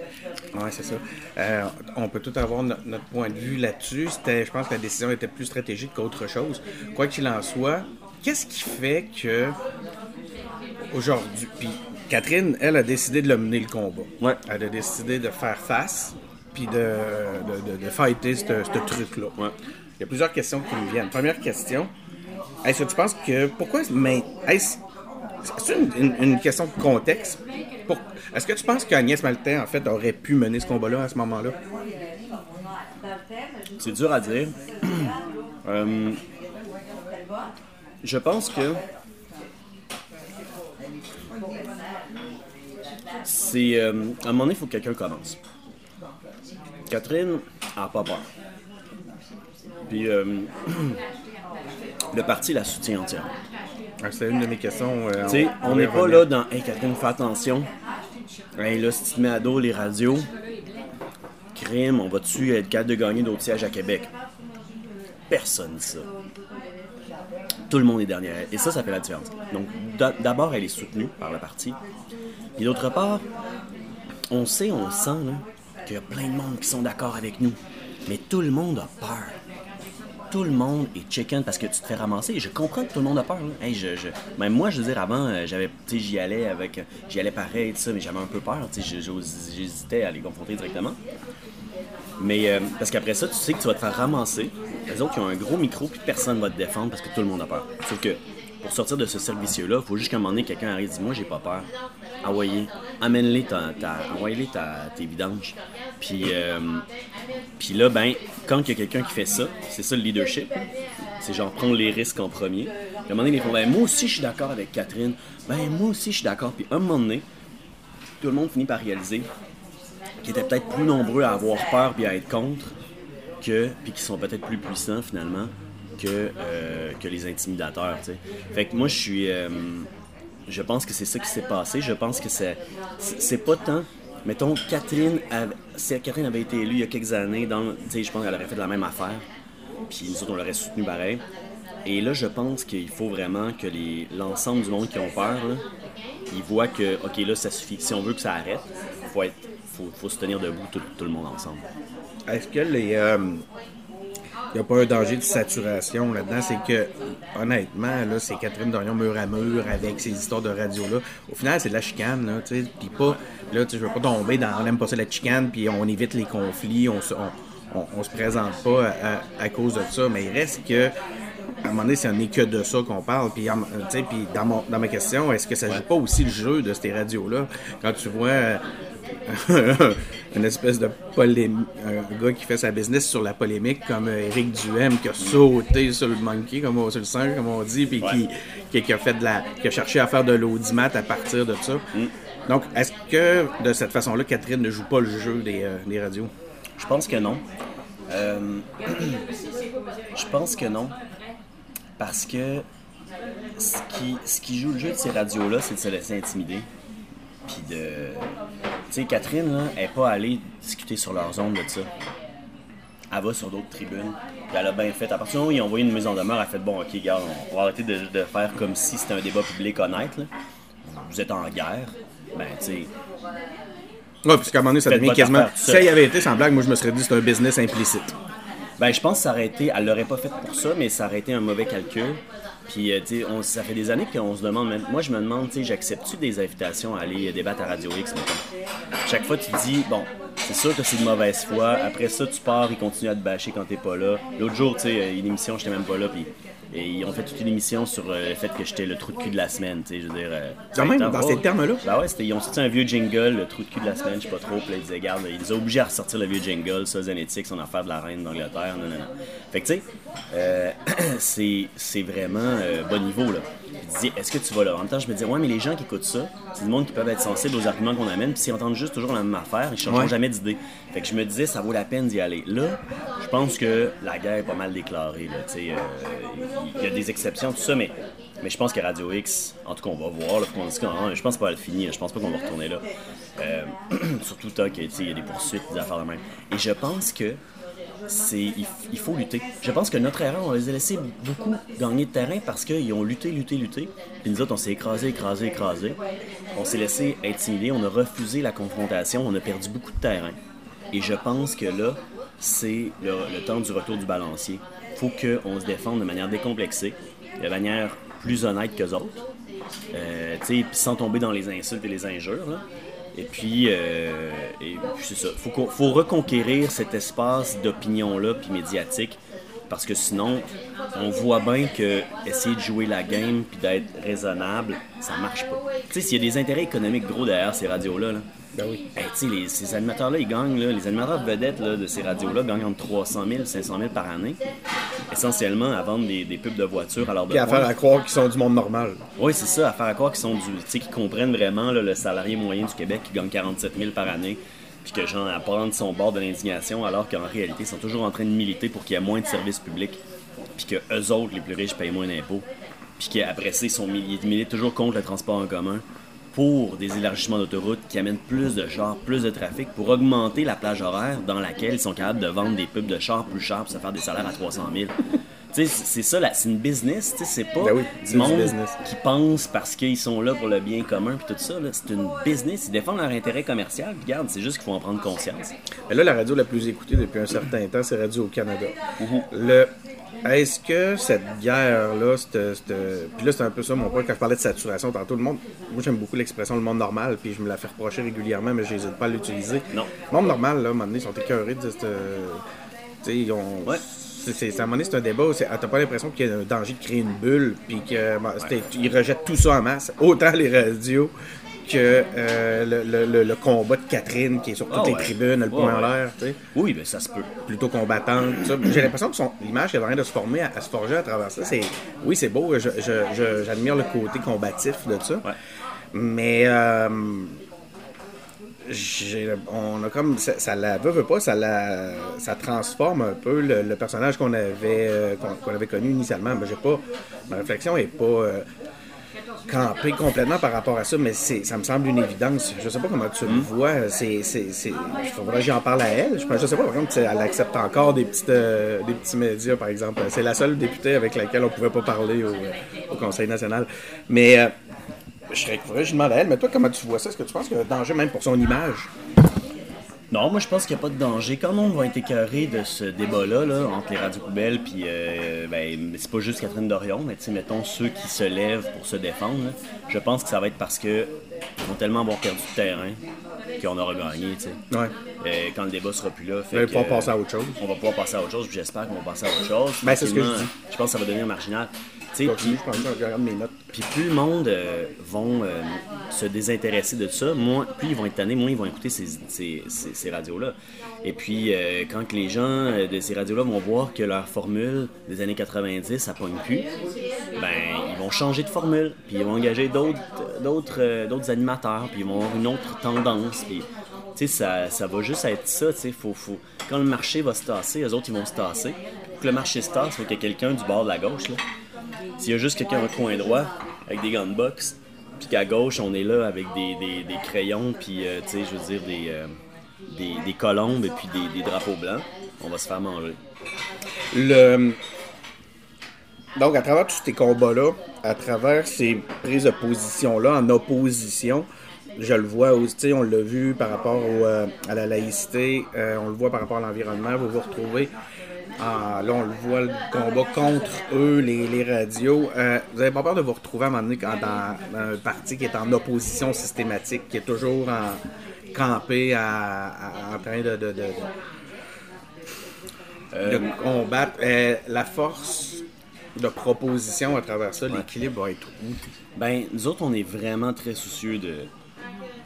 ouais, c'est ça. Euh, on peut tout avoir no- notre point de vue là-dessus. C'était, je pense que la décision était plus stratégique qu'autre chose. Quoi qu'il en soit, qu'est-ce qui fait que aujourd'hui. Puis Catherine, elle a décidé de le mener le combat. Ouais. Elle a décidé de faire face, puis de, de, de, de fighter ce truc-là. Ouais. Il y a plusieurs questions qui me viennent. Première question, est-ce que tu penses que. Pourquoi. Mais. Est-ce c'est une, une- une question de contexte. Pour- est-ce que tu penses qu'Agnès Maltais, en fait, aurait pu mener ce combat-là à ce moment-là? C'est dur à dire. Euh, je pense que c'est euh, à un moment donné, il faut que quelqu'un commence. Catherine a pas peur. Puis euh, le parti la soutient entièrement. Ah, C'était une de mes questions. euh, Tu sais, on n'est pas là dans Hey Catherine, fais attention. Hey là, si tu te mets à dos les radios, crime, on va-tu être capable de gagner d'autres sièges à Québec? Personne ça. Tout le monde est derrière. Et ça, ça fait la différence. Donc, d'a- d'abord, elle est soutenue par le parti. Et d'autre part, on sait, on sent qu'il y a plein de monde qui sont d'accord avec nous. Mais tout le monde a peur tout le monde est chicken parce que tu te fais ramasser. Je comprends que tout le monde a peur. Même moi, je veux dire, avant, euh, j'avais, j'y allais avec, j'y allais pareil, tout ça, mais j'avais un peu peur. J'hésitais à les confronter directement. Mais euh, parce qu'après ça, tu sais que tu vas te faire ramasser. Les autres, ils ont un gros micro, puis personne va te défendre parce que tout le monde a peur. Sauf que pour sortir de ce cercle vicieux-là, il faut juste qu'à un moment donné, quelqu'un arrive et dise Moi, j'ai pas peur. Envoyez, amène-les ta, ta, envoyez-les ta, tes vidanges. Puis, euh, puis là, ben, quand il y a quelqu'un qui fait ça, c'est ça le leadership. C'est genre prendre les risques en premier. À un moment donné, ils font ben, Moi aussi, je suis d'accord avec Catherine. Ben, moi aussi, je suis d'accord. Puis à un moment donné, tout le monde finit par réaliser qu'ils étaient peut-être plus nombreux à avoir peur puis à être contre que puis qui sont peut-être plus puissants finalement que, euh, que les intimidateurs. tu sais. Fait que moi je suis euh, je pense que c'est ça qui s'est passé. Je pense que c'est c'est pas tant mettons Catherine avait- si Catherine avait été élue il y a quelques années dans je pense qu'elle aurait fait la même affaire. Puis nous autres on l'aurait soutenu pareil. Et là, je pense qu'il faut vraiment que l'ensemble du monde qui ont peur, là, ils voient que, OK, là, ça suffit. Si on veut que ça arrête, il faut, être- faut, faut se tenir debout tout, le monde ensemble. Est-ce que les. euh, il n'y a pas un danger de saturation là-dedans? C'est que, honnêtement, là, c'est Catherine Dorion mur à mur avec ces histoires de radio-là. Au final, c'est de la chicane, là, tu. Puis pas. Là, je veux pas tomber dans. On aime pas ça la chicane, puis on évite les conflits, on se, se présente pas à, cause de ça. Mais il reste que. À un moment donné, ce n'est que de ça qu'on parle. Puis, puis dans, dans ma question, est-ce que ça joue pas aussi le jeu de ces radios-là? Quand tu vois une espèce de polémique, un gars qui fait sa business sur la polémique comme euh, Éric Duhem qui a sauté sur le monkey, comme on, sur le singe, comme on dit, puis qui, qui, qui a fait de la, qui a cherché à faire de l'audimat à partir de ça. Donc, est-ce que de cette façon-là, Catherine ne joue pas le jeu des, euh, des radios? Je pense que non. Euh, je pense que non. Parce que ce qui, ce qui joue le jeu de ces radios-là, c'est de se laisser intimider. Puis de. Tu sais, Catherine, là, elle n'est pas allée discuter sur leurs ondes de ça. Elle va sur d'autres tribunes. Puis elle a bien fait. À partir du moment où ils ont envoyé une mise en demeure, elle a fait bon, ok, regarde, on va arrêter de, de faire comme si c'était un débat public honnête. là. Vous êtes en guerre. Ben, tu sais, Oui, parce qu'à un moment donné, ça devient quasiment. Si elle y avait été sans blague, moi, je me serais dit que c'est un business implicite. Ben, je pense que ça aurait été. Elle l'aurait pas fait pour ça, mais ça aurait été un mauvais calcul. Puis, euh, tu sais, ça fait des années qu'on se demande. même- Moi, je me demande, tu sais, j'accepte-tu des invitations à aller débattre à Radio X, mettons? Chaque fois, tu dis, bon, c'est sûr que c'est de mauvaise foi. Après ça, tu pars, ils continuent à te bâcher quand t'es pas là. L'autre jour, tu sais, une émission, j'étais même pas là, puis. Et ils ont fait toute une émission sur euh, le fait que j'étais le trou de cul de la semaine, tu sais, je veux dire... euh, Quand même, dans oh, ces termes-là? ben ouais, ils ont sorti un vieux jingle, le trou de cul de la semaine, je sais pas trop. Puis là, ils disaient, regarde, ils ont obligés à ressortir le vieux jingle, ça, Zanetic, son affaire de la reine d'Angleterre, non, non, non. Fait que, tu sais, euh, c'est c'est vraiment bon niveau, là. Disais, est-ce que tu vas là? En même temps, je me disais, ouais, mais les gens qui écoutent ça, c'est du monde qui peuvent être sensibles aux arguments qu'on amène, puis s'ils entendent juste toujours la même affaire, ils changeront Ouais. jamais d'idée. Fait que je me disais, ça vaut la peine d'y aller. Là, je pense que la guerre est pas mal déclarée, là, tu sais. euh, Il y a des exceptions, tout ça, mais, mais je pense que Radio X, en tout cas, on va voir, là, qu'on dise qu'on- je pense pas le finir, je pense pas qu'on va retourner là. Euh, surtout tant qu'il y a des poursuites, des affaires de même. Et je pense que c'est il, faut lutter. Je pense que notre erreur, on les a laissés beaucoup gagner de terrain parce qu'ils ont lutté, lutté, lutté. Puis nous autres, on s'est écrasé, écrasé, écrasé. On s'est laissé intimider, on a refusé la confrontation, on a perdu beaucoup de terrain. Et je pense que là, c'est le, temps du retour du balancier. faut qu'on se défende de manière décomplexée, de manière plus honnête qu'eux autres. Euh, sans tomber dans les insultes et les injures. Et puis, euh, c'est ça. Faut, faut reconquérir cet espace d'opinion-là, puis médiatique, parce que sinon, on voit bien que essayer de jouer la game puis d'être raisonnable, ça marche pas. Tu sais, s'il y a des intérêts économiques gros derrière ces radios-là, là, Ben oui. Hey, tu sais, les- ces animateurs-là, ils gagnent, là, les animateurs vedettes là, de ces radios-là gagnent entre 300 000 et 500 000 par année, essentiellement à vendre des, des pubs de voitures à leur Puis à faire à croire qu'ils sont du monde normal. Oui, c'est ça, à faire à croire qu'ils sont du, tu sais, qu'ils comprennent vraiment là, le salarié moyen du Québec qui gagne 47 000 par année, puis que genre à prendre son bord de l'indignation, alors qu'en réalité, ils sont toujours en train de militer pour qu'il y ait moins de services publics, puis que eux autres, les plus riches, payent moins d'impôts, puis qu'après ça, ils sont ils militent toujours contre le transport en commun pour des élargissements d'autoroutes qui amènent plus de chars, plus de trafic, pour augmenter la plage horaire dans laquelle ils sont capables de vendre des pubs de chars plus chers pour se faire des salaires à 300 000. C'est ça, c'est une business, c'est pas Ben oui, du monde qui pensent parce qu'ils sont là pour le bien commun puis tout ça. C'est une business, ils défendent leur intérêt commercial. Regarde, c'est juste qu'il faut en prendre conscience. Mais là, la radio la plus écoutée depuis un certain temps, c'est Radio au Canada. Le... Est-ce que cette guerre-là, cette- puis là, c'est un peu ça mon point quand je parlais de saturation tantôt. Le monde, moi, j'aime beaucoup l'expression le monde normal, puis je me la fais reprocher régulièrement, mais je n'hésite pas à l'utiliser. Non. Le monde normal, là, à un moment donné, ils sont écœurés de cette. Tu sais, ils ont. Ouais. C'est- à un moment donné, c'est un débat. c'est- T'as pas l'impression qu'il y a un danger de créer une bulle, puis que ben, c'était- ils rejettent tout ça en masse, autant les radios que euh, le, le- le- le combat de Catherine qui est sur toutes Ah les ouais. tribunes, le Ouais, poing en l'air, Oui, ben ça se peut. plutôt combattante. J'ai l'impression que son l'image est en train de se former, à, à se forger à travers ça. C'est, oui, c'est beau. j'admire le côté combatif de ça. Mais euh, on a comme ça, ça la veut, veut pas, ça la, ça transforme un peu le, le personnage qu'on avait euh, qu'on, avait connu initialement. Mais j'ai pas, ma réflexion est pas. euh, camper complètement par rapport à ça, mais c'est, ça me semble une évidence. Je sais pas comment tu le vois. C'est, faudrait que j'en parle à elle. Je, je sais pas, par exemple, si elle accepte encore des, petites, euh, des petits médias, par exemple. C'est la seule députée avec laquelle on pouvait pas parler au, au Conseil national. Mais euh, je serais que je demande à elle. Mais toi, comment tu vois ça? Est-ce que tu penses qu'il y a un danger même pour son image? Non, moi je pense qu'il n'y a pas de danger. Quand on va être écœuré de ce débat-là, là, entre les radios poubelles, puis euh, ben, c'est pas juste Catherine Dorion, mais tu sais, mettons ceux qui se lèvent pour se défendre, là, je pense que ça va être parce que ils vont tellement avoir perdu de terrain qu'on aura gagné, tu sais. Ouais. Euh, quand le débat sera plus là. Fait va pouvoir passer à autre chose. On va pouvoir passer à autre chose, puis j'espère qu'on va passer à autre chose. Ben, c'est ce que je dis. Je pense que ça va devenir marginal. Puis- plus le monde euh, vont euh, se désintéresser de ça, moins, plus ils vont être tannés, moins ils vont écouter ces, ces, ces- ces radios-là. Et puis, euh, quand les gens euh, de ces radios-là vont voir que leur formule des années 90, ça pogne plus, ben, ils vont changer de formule, puis ils vont engager d'autres, d'autres, d'autres animateurs, puis ils vont avoir une autre tendance. Puis, ça, ça va juste être ça, tu faut, faut... Quand le marché va se tasser, eux autres, ils vont se tasser. Pour que le marché se tasse, il faut qu'il y ait quelqu'un du bord de la gauche, là, s'il y a juste quelqu'un au coin droit avec des gants de puis qu'à gauche, on est là avec des, des- des crayons, puis, euh, tu sais, je veux dire, des, euh, des, des colombes et puis des, des drapeaux blancs, on va se faire manger. Le... Donc, à travers tous ces combats-là, à travers ces prises de position-là, en opposition, je le vois aussi, on l'a vu par rapport au, euh, à la laïcité, euh, on le voit par rapport à l'environnement, vous vous retrouvez, ah, là on le voit, le combat contre eux, les, les radios. Euh, vous avez pas peur de vous retrouver à un moment donné quand dans, dans un parti qui est en opposition systématique, qui est toujours en campé, à- à- en train de- de- de, de combattre. Euh, la force de proposition à travers ça, l'équilibre va être où? Ben, nous autres, on est vraiment très soucieux de,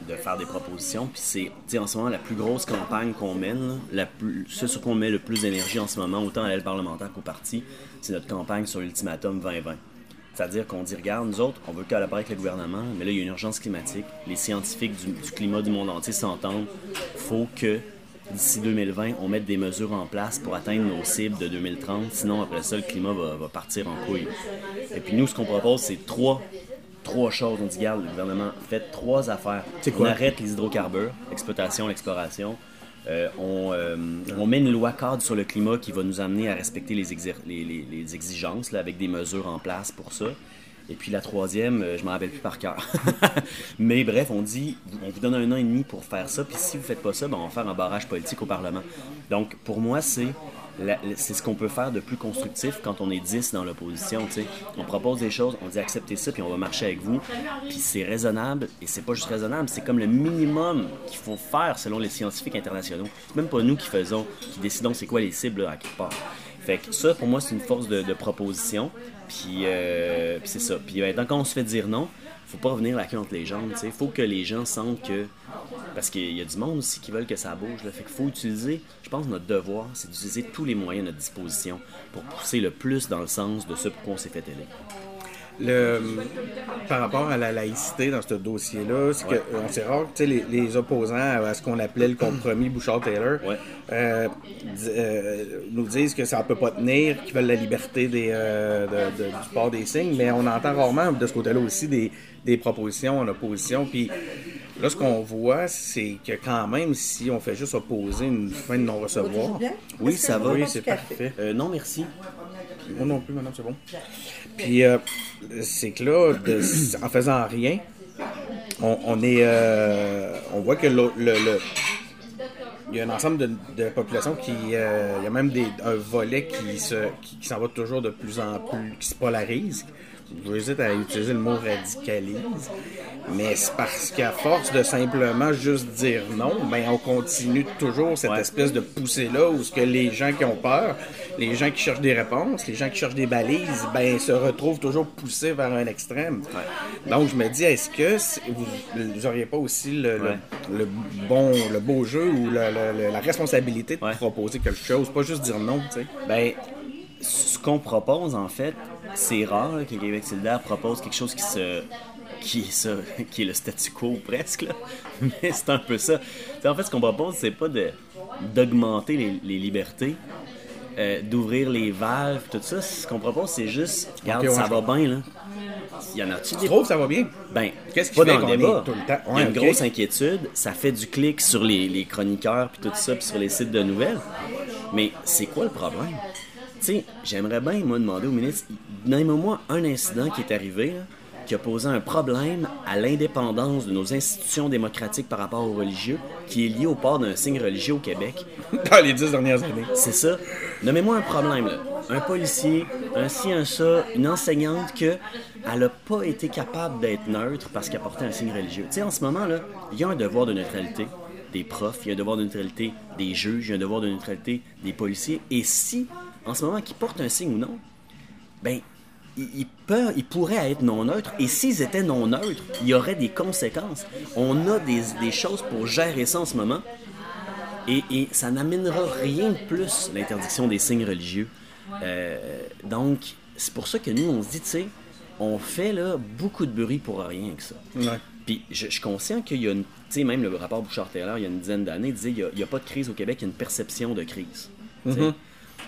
de faire des propositions. Puis c'est, en ce moment, la plus grosse campagne qu'on mène, ce sur quoi on met le plus d'énergie en ce moment, autant à l'aile parlementaire qu'au parti, c'est notre campagne sur l'ultimatum 2020. C'est-à-dire qu'on dit, regarde, nous autres, on veut collaborer avec le gouvernement, mais là, il y a une urgence climatique. Les scientifiques du, du climat du monde entier s'entendent. faut que d'ici 2020, on mette des mesures en place pour atteindre nos cibles de 2030. Sinon, après ça, le climat va, va partir en couille. Et puis nous, ce qu'on propose, c'est trois, trois choses. On dit, regarde, le gouvernement, faites trois affaires. Quoi? On arrête les hydrocarbures, l'exploitation, l'exploration. Euh, on, euh, on met une loi cadre sur le climat qui va nous amener à respecter les, exer- les, les- les exigences là, avec des mesures en place pour ça. Et puis la troisième, euh, je m'en rappelle plus par cœur. Mais bref, on dit, on vous donne un an et demi pour faire ça, puis si vous faites pas ça, ben, on va faire un barrage politique au Parlement. Donc pour moi, c'est c'est ce qu'on peut faire de plus constructif quand on est 10 dans l'opposition. On propose des choses, on dit acceptez ça, puis on va marcher avec vous. Puis c'est raisonnable, et c'est pas juste raisonnable, c'est comme le minimum qu'il faut faire selon les scientifiques internationaux. C'est même pas nous qui faisons, qui décidons c'est quoi les cibles à quelque part. Fait ça, pour moi, c'est une force de, de proposition. Puis, euh, puis c'est ça. Puis maintenant, quand on se fait dire non, faut pas revenir la queue entre les jambes. Il faut que les gens sentent que. Parce qu'il y a du monde aussi qui veulent que ça bouge. Là. Fait qu'il faut utiliser, je pense, notre devoir, c'est d'utiliser tous les moyens à notre disposition pour pousser le plus dans le sens de ce pourquoi on s'est fait aider. Le, par rapport à la laïcité dans ce dossier-là, c'est que euh, c'est rare que tu sais, les, les opposants à ce qu'on appelait le compromis Bouchard-Taylor Ouais. euh, euh, nous disent que ça ne peut pas tenir, qu'ils veulent la liberté des, euh, de- de- du port des signes, mais on entend rarement de ce côté-là aussi des, des propositions en opposition. Puis là, ce qu'on voit, c'est que quand même, si on fait juste opposer une fin de non-recevoir? Oui, ça va. oui, c'est parfait. Euh, non, merci. Moi non plus, madame, c'est bon. Puis, euh, c'est que là, de- en faisant rien, on, on est. euh, on voit que le, le- le- il y a un ensemble de, de populations qui. euh, il y a même des, un volet qui se qui, qui s'en va toujours de plus en plus. qui se polarise. J'hésite à utiliser le mot radicalise. Mais c'est parce qu'à force de simplement juste dire non, ben on continue toujours cette Ouais. espèce de poussée-là où ce que les gens qui ont peur, les gens qui cherchent des réponses, les gens qui cherchent des balises, ben se retrouvent toujours poussés vers un extrême. Donc je me dis, est-ce que vous n'auriez pas aussi le, le- Ouais. le bon, le beau jeu ou la responsabilité de proposer quelque chose, pas juste dire non, tu sais? Ben, ce qu'on propose, en fait, c'est rare là, que Québec solidaire propose quelque chose qui se qui est, ça, qui est le statu quo presque, là. mais c'est un peu ça. T'sais, en fait, ce qu'on propose, c'est pas de d'augmenter les, les libertés, euh, d'ouvrir les valves, tout ça. Ce qu'on propose, c'est juste, regarde, ça va bien, là. Il y en a-tu Tu des trouves que ça va bien? ben, Qu'est-ce qui fait dans le est débat. tout le temps- Il y a une grosse inquiétude. Ça fait du clic sur les, les chroniqueurs puis tout ça, puis sur les sites de nouvelles. Mais c'est quoi le problème? Tu sais, j'aimerais bien, moi, demander au ministre, donne-moi un incident qui est arrivé, là, qui a posé un problème à l'indépendance de nos institutions démocratiques par rapport aux religieux, qui est lié au port d'un signe religieux au Québec. Dans les dix dernières années. C'est ça. Nommez-moi un problème, là. Un policier, un ci, un ça, une enseignante que elle n'a pas été capable d'être neutre parce qu'elle portait un signe religieux. Tu sais, en ce moment, là, il y a un devoir de neutralité des profs, il y a un devoir de neutralité des juges, il y a un devoir de neutralité des policiers. Et si, en ce moment, qu'ils portent un signe ou non, ben, ils, peuvent, ils pourraient être non neutres. Et s'ils étaient non neutres, il y aurait des conséquences. On a des, des choses pour gérer ça en ce moment. Et, et ça n'amènera rien de plus, l'interdiction des signes religieux. Euh, donc, c'est pour ça que nous, on se dit, tu sais, on fait là, beaucoup de bruit pour rien que ça. Ouais. Puis je, je suis conscient qu'il y a une. Tu sais, même le rapport Bouchard-Taylor, il y a une dizaine d'années, disait qu'il n'y a, pas de crise au Québec, il y a une perception de crise. sais?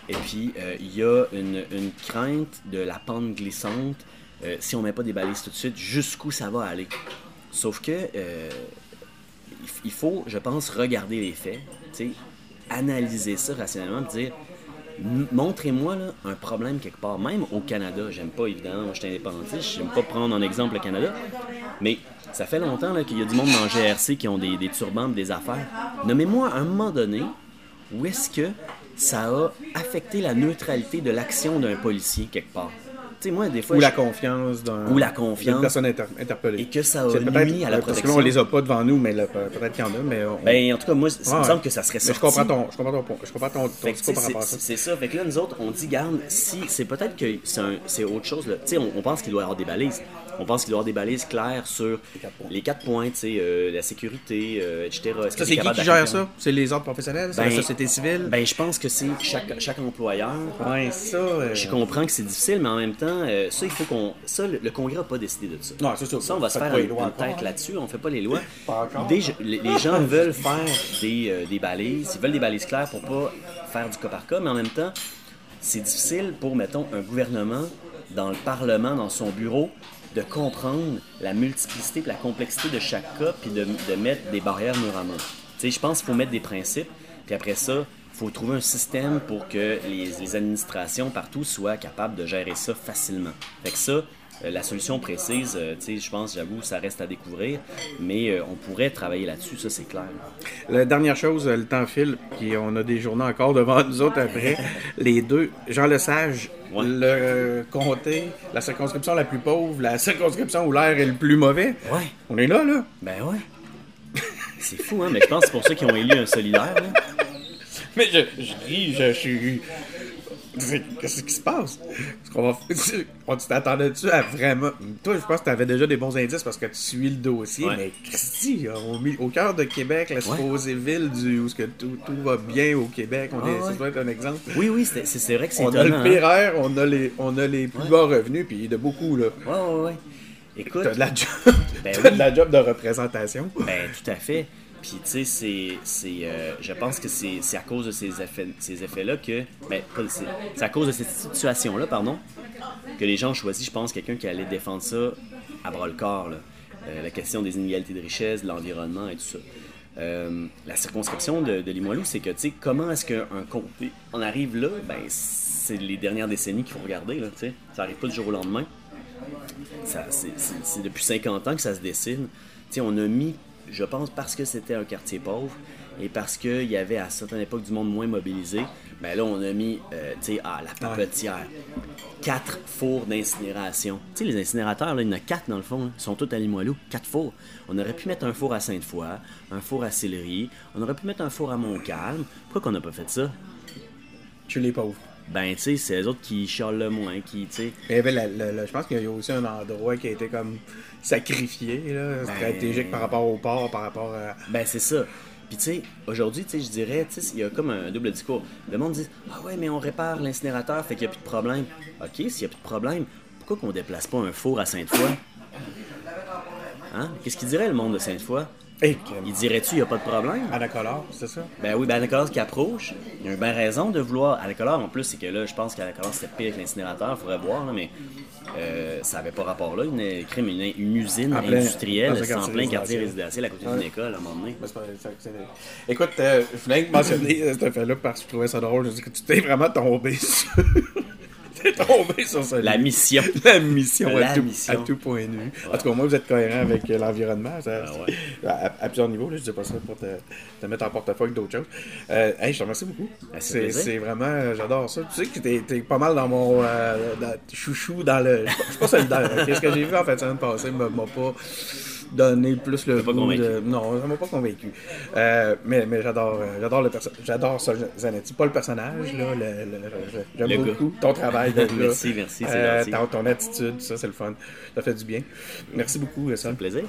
Et puis, euh, il y a une, crainte de la pente glissante. euh, si on met pas des balises tout de suite, jusqu'où ça va aller. Sauf que euh, il faut, je pense, regarder les faits, analyser ça rationnellement, dire Montrez-moi un problème quelque part, même au Canada. J'aime pas, évidemment, moi je suis indépendantiste, j'aime pas prendre en exemple le Canada, mais ça fait longtemps qu'il y a du monde dans le GRC qui ont des, des turbans, des affaires. Nommez-moi à un moment donné où est-ce que ça a affecté la neutralité de l'action d'un policier quelque part. Moi, des fois. Ou je- la confiance. Ou la confiance. d'une personne inter- interpellée. Et que ça a nuit à la Parce que protection. là, on les a pas devant nous, mais peut-être qu'il y en a, mais. on- Ben, en tout cas, moi, ça me Ouais. semble que ça serait Mais sorti. je comprends ton, je comprends ton, point- je comprends ton, ton discours par rapport à ça. c'est ça. Fait que là, nous autres, on dit, garde, si c'est peut-être que c'est autre chose. là. On, on pense qu'il doit y avoir des balises. On pense qu'il doit y avoir des balises claires sur les quatre points, euh, la sécurité, euh, etc. Est-ce que Ça, t'es c'est qui qui gère ça? C'est les ordres professionnels? C'est Ben, la société civile? Ben, je pense que c'est chaque, chaque employeur. ouais, ça. euh, Je comprends que c'est difficile, mais en même temps, euh, ça, il faut qu'on. Ça, le, le Congrès n'a pas décidé de ça. Non, c'est ça. Ça, on va se faire une, tête hein. là-dessus. On fait pas les lois. Pas encore. Des- les, les gens veulent faire des, euh, des balises. Ils veulent des balises claires pour pas faire du cas par cas, mais en même temps, c'est difficile pour, mettons, un gouvernement, dans le Parlement, dans son bureau, de comprendre la multiplicité et la complexité de chaque cas, puis de, mettre des barrières mur à je pense qu'il faut mettre des principes, puis après ça, il faut trouver un système pour que les, les administrations partout soient capables de gérer ça facilement. Fait que ça, la solution précise, euh, tu sais, je pense, j'avoue, ça reste à découvrir, mais euh, on pourrait travailler là-dessus, ça c'est clair. La dernière chose, euh, le temps file, puis on a des journées encore devant nous autres après. les deux, Jean Lesage, Ouais. le euh, comté, la circonscription la plus pauvre, la circonscription où l'air est le plus mauvais. Ouais. On est là, là. Ben ouais. C'est fou, hein, mais je pense que c'est pour ça qu'ils ont élu un solidaire. là. Mais je, je ris, je, je suis. Qu'est-ce qui se passe? Qu'on va... On t'attendais-tu à vraiment. Toi, je pense que tu avais déjà des bons indices parce que tu suis le dossier, Ouais. mais Christy, au, mi- au cœur de Québec, la supposée ville du, où ce que tout, tout va bien au Québec, on Ouais, est, ça ouais. doit être un exemple. Oui, oui, c'est vrai que c'est On a étonnant. le pire hein. air, on a les, on a les plus bas revenus, puis de beaucoup, là. Ouais, ouais, ouais. Écoute, T'as de la job, Ben oui. de la job de représentation. Ben, tout à fait. Puis, tu sais, c'est, c'est, euh, je pense que c'est, c'est à cause de ces, effets, ces effets-là que. Ben, pas c'est à cause de cette situation-là, pardon, que les gens ont choisi, je pense, quelqu'un qui allait défendre ça à bras le corps. là. Euh, la question des inégalités de richesse, de l'environnement et tout ça. Euh, la circonscription de, de Limoilou, c'est que, tu sais, comment est-ce qu'un comté en arrive là? Ben, c'est les dernières décennies qu'il faut regarder, là, tu sais. Ça arrive pas du jour au lendemain. Ça, c'est, c'est- c'est depuis 50 ans que ça se dessine. Tu sais, on a mis, je pense, parce que c'était un quartier pauvre et parce qu'il y avait à certaines époques du monde moins mobilisé, ben là, on a mis, euh, tu sais, ah, la papetière. Quatre fours d'incinération. Tu sais, les incinérateurs, là, il y en a quatre dans le fond. là. Ils sont tous à Limoilou. Quatre fours. On aurait pu mettre un four à Sainte-Foy, un four à Sillery, on aurait pu mettre un four à Montcalm. Pourquoi qu'on n'a pas fait ça? Tu les pauvres. Ben, tu sais, c'est les autres qui chialent le moins, qui, tu sais... La- la- je pense qu'il y a aussi un endroit qui a été comme sacrifié, là, stratégique par rapport au port, par rapport à. Ben, c'est ça. Puis, tu sais, aujourd'hui, tu sais, je dirais, tu sais, il y a comme un double discours. Le monde dit Ah ouais, mais on répare l'incinérateur, fait qu'il n'y a plus de problème. OK, s'il n'y a plus de problème, pourquoi qu'on déplace pas un four à Sainte-Foy? Hein? Qu'est-ce qu'il dirait le monde de Sainte-Foy? Hey, Il dirait-tu, il n'y a pas de problème? Anacolor, c'est ça? Ben oui, ben Anacolor qui approche, il y a une bonne raison de vouloir. Anacolor, en plus, c'est que là, je pense qu'Anacolor c'était pire que l'incinérateur, il faudrait voir, là, mais euh, ça n'avait pas rapport là. Une, crime, une, une usine En plein- industrielle, c'est en plein quartier résidentiel. à côté Ouais. d'une école à un moment donné. Ben, c'est c'est- c'est- Écoute, euh, je voulais mentionner euh, cet fait-là parce que je trouvais ça drôle. Je dis que tu t'es vraiment tombé sur. tombé sur ça. La mission. La mission, La à, tout, mission. à tout point de vue. En tout cas, moi, vous êtes cohérent avec euh, l'environnement. ça- Ah ouais. à, à plusieurs niveaux. Là, je dis pas ça pour te, te mettre en portefeuille d'autres choses. Euh, hey, je te remercie beaucoup. Ben, c'est c'est, vraiment, euh, j'adore ça. Tu sais que t'es, t'es pas mal dans mon euh, dans- chouchou dans le. Je suis pas- solidaire. ok? Ce que j'ai vu en fait semaine passée m'a pas donné plus le goût convaincu. de- Non, ça m'a pas convaincu. Euh, mais mais j'adore, euh, j'adore le perso- j'adore ça, Zanetti. Pas le personnage, là. Le, j'aime gars. beaucoup ton travail de. Merci, merci, c'est Euh, gentil. ton, ton attitude, ça c'est le fun. Ça fait du bien. Merci beaucoup, euh, Sam. Plaisir.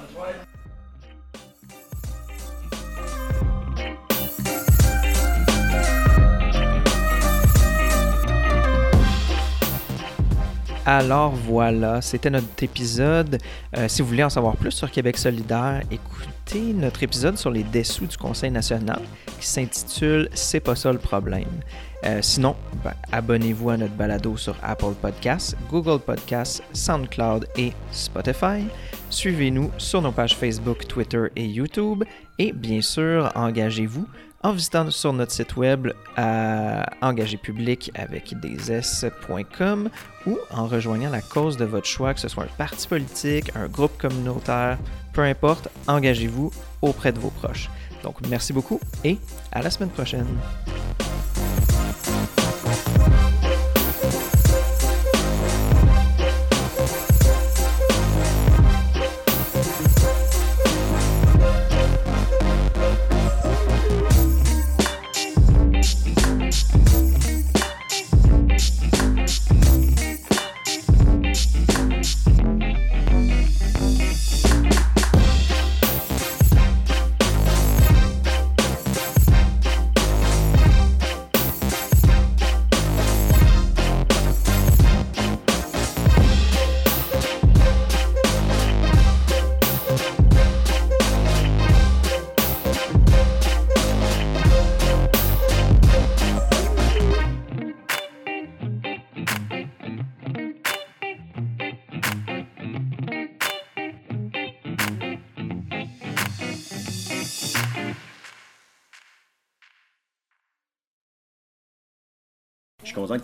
Alors voilà, c'était notre épisode. Euh, si vous voulez en savoir plus sur Québec solidaire, écoutez notre épisode sur les dessous du Conseil national qui s'intitule C'est pas ça le problème. Euh, sinon, ben, abonnez-vous à notre balado sur Apple Podcasts, Google Podcasts, SoundCloud et Spotify. Suivez-nous sur nos pages Facebook, Twitter et YouTube. Et bien sûr, engagez-vous en visitant sur notre site web à engagépublic avec des s.com ou en rejoignant la cause de votre choix, que ce soit un parti politique, un groupe communautaire, peu importe, engagez-vous auprès de vos proches. Donc merci beaucoup et à la semaine prochaine.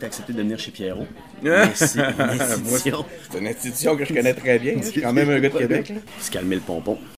Aies accepté de venir chez Pierrot. C'est une institution. c'est une institution que je connais très bien. Suis quand même un gars de Québec. là. Se calmer le pompon.